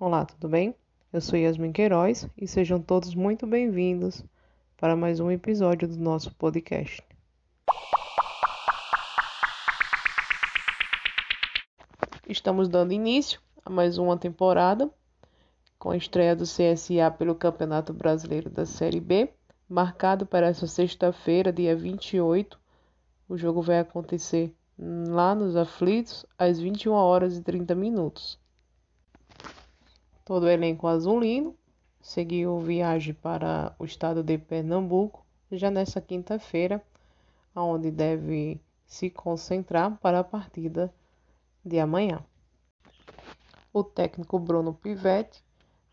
Olá, tudo bem? Eu sou Yasmin Queiroz e sejam todos muito bem-vindos para mais um episódio do nosso podcast. Estamos dando início a mais uma temporada com a estreia do CSA pelo Campeonato Brasileiro da Série B, marcado para essa sexta-feira, dia 28. O jogo vai acontecer lá nos Aflitos às 21 horas e 30 minutos. Todo o elenco azulino seguiu viagem para o estado de Pernambuco. Já nessa quinta-feira, onde deve se concentrar para a partida de amanhã. O técnico Bruno Pivetti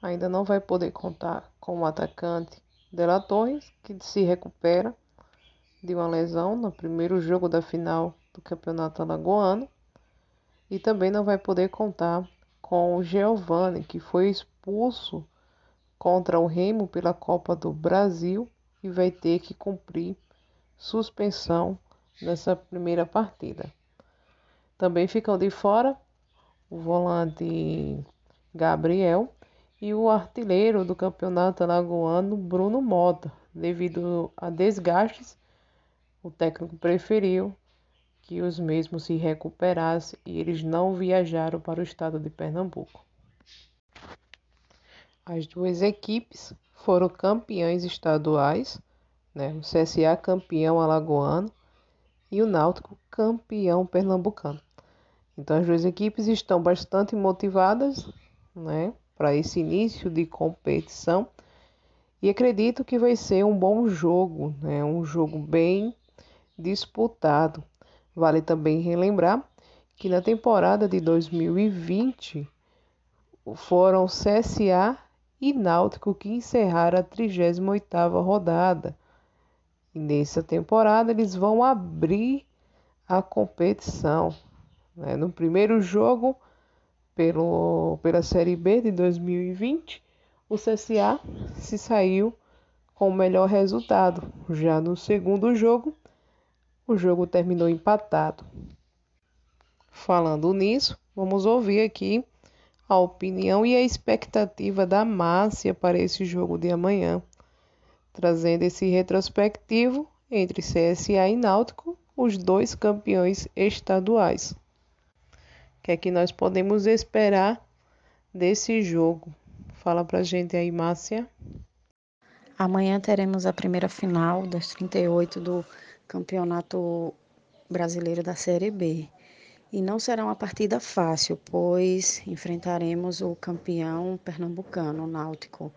ainda não vai poder contar com o atacante Dela Torres, que se recupera de uma lesão no primeiro jogo da final do Campeonato Alagoano, e também não vai poder contar com o Giovani, que foi expulso contra o Remo pela Copa do Brasil e vai ter que cumprir suspensão nessa primeira partida. Também ficam de fora o volante Gabriel e o artilheiro do campeonato alagoano, Bruno Mota. Devido a desgastes, o técnico preferiu que os mesmos se recuperassem e eles não viajaram para o estado de Pernambuco. As duas equipes foram campeãs estaduais, né? o CSA campeão alagoano e o Náutico campeão pernambucano. Então as duas equipes estão bastante motivadas, né, para esse início de competição e acredito que vai ser um bom jogo, né, um jogo bem disputado. Vale também relembrar que na temporada de 2020 foram CSA e Náutico que encerraram a 38ª rodada. E nessa temporada eles vão abrir a competição. Né? No primeiro jogo, pelo, pela Série B de 2020, o CSA se saiu com o melhor resultado. Já no segundo jogo, o jogo terminou empatado. Falando nisso, vamos ouvir aqui a opinião e a expectativa da Márcia para esse jogo de amanhã, trazendo esse retrospectivo entre CSA e Náutico, os dois campeões estaduais. O que é que nós podemos esperar desse jogo? Fala pra gente aí, Márcia. Amanhã teremos a primeira final das 38 do Campeonato Brasileiro da Série B. E não será uma partida fácil, pois enfrentaremos o campeão pernambucano, o Náutico.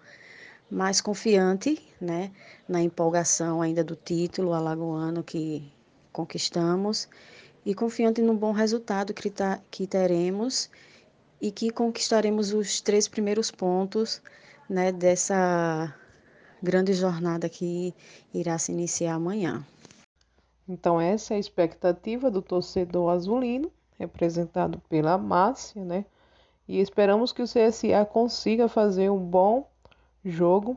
Mais confiante, né, na empolgação ainda do título alagoano que conquistamos e confiante no bom resultado que, tá, que teremos e que conquistaremos os três primeiros pontos, né, dessa grande jornada que irá se iniciar amanhã. Então essa é a expectativa do torcedor azulino representado pela Márcia, né? E esperamos que o CSA consiga fazer um bom jogo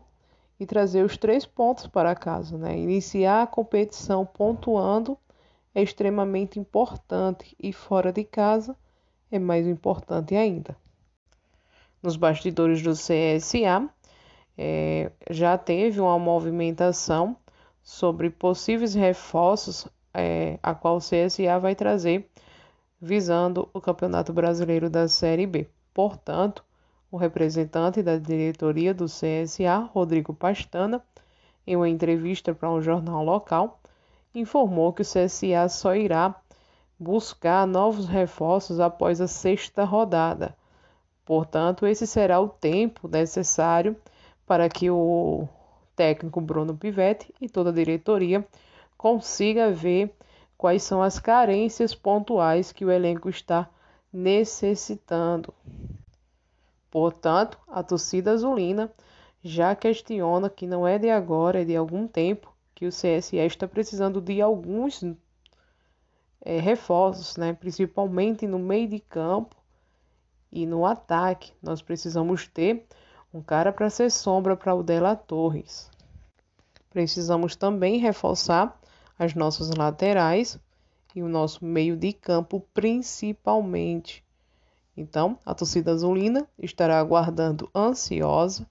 e trazer os três pontos para casa, né? Iniciar a competição pontuando é extremamente importante e fora de casa é mais importante ainda. Nos bastidores do CSA é, já teve uma movimentação sobre possíveis reforços é, a qual o CSA vai trazer visando o Campeonato Brasileiro da Série B. Portanto, o representante da diretoria do CSA, Rodrigo Pastana, em uma entrevista para um jornal local, informou que o CSA só irá buscar novos reforços após a sexta rodada. Portanto, esse será o tempo necessário para que o técnico Bruno Pivetti e toda a diretoria consiga ver quais são as carências pontuais que o elenco está necessitando. Portanto, a torcida azulina já questiona que não é de agora, é de algum tempo que o CSE está precisando de alguns é, reforços, né? principalmente no meio de campo e no ataque. Nós precisamos ter um cara para ser sombra para o Dela Torres. Precisamos também reforçar as nossas laterais e o nosso meio de campo principalmente. Então, a torcida azulina estará aguardando ansiosa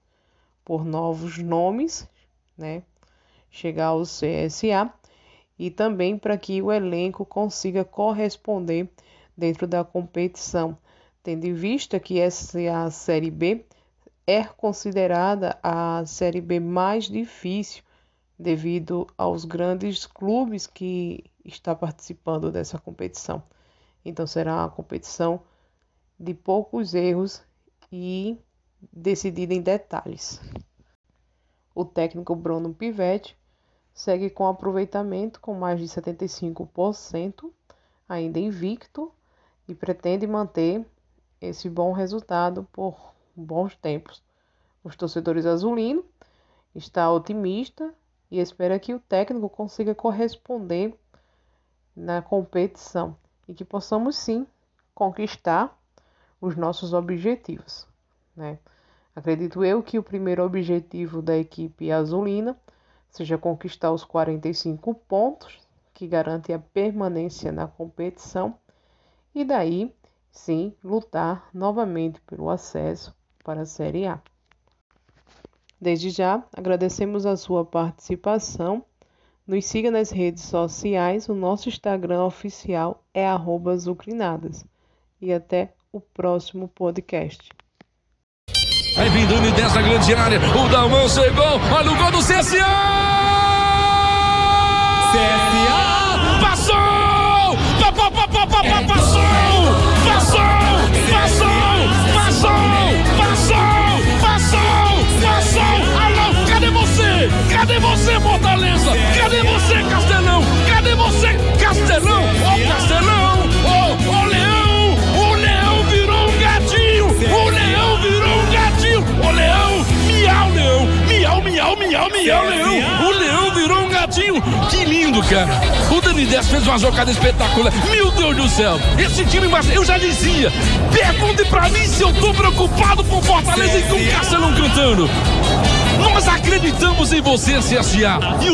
por novos nomes, né? Chegar ao CSA e também para que o elenco consiga corresponder dentro da competição, tendo em vista que essa Série B é considerada a Série B mais difícil devido aos grandes clubes que está participando dessa competição. Então será uma competição de poucos erros e decidida em detalhes. O técnico Bruno Pivetti segue com aproveitamento com mais de 75%, ainda invicto, e pretende manter esse bom resultado por bons tempos. Os torcedores azulinos está otimista e espera que o técnico consiga corresponder na competição e que possamos sim conquistar os nossos objetivos. Né? Acredito eu que o primeiro objetivo da equipe azulina seja conquistar os 45 pontos que garante a permanência na competição e daí sim lutar novamente pelo acesso para a Série A. Desde já, agradecemos a sua participação. Nos siga nas redes sociais, o nosso Instagram oficial é @zucrinadas. E até o próximo podcast. Vai vindo o dessa grande área, o Dalmão chegou, olha o gol do CSA! CSA! Lindo, cara! O Dani 10 fez uma jogada espetacular! Meu Deus do céu! Esse time, eu já dizia! Pergunte pra mim se eu tô preocupado com Fortaleza e com Castelão cantando! Nós acreditamos em você, CSA! E o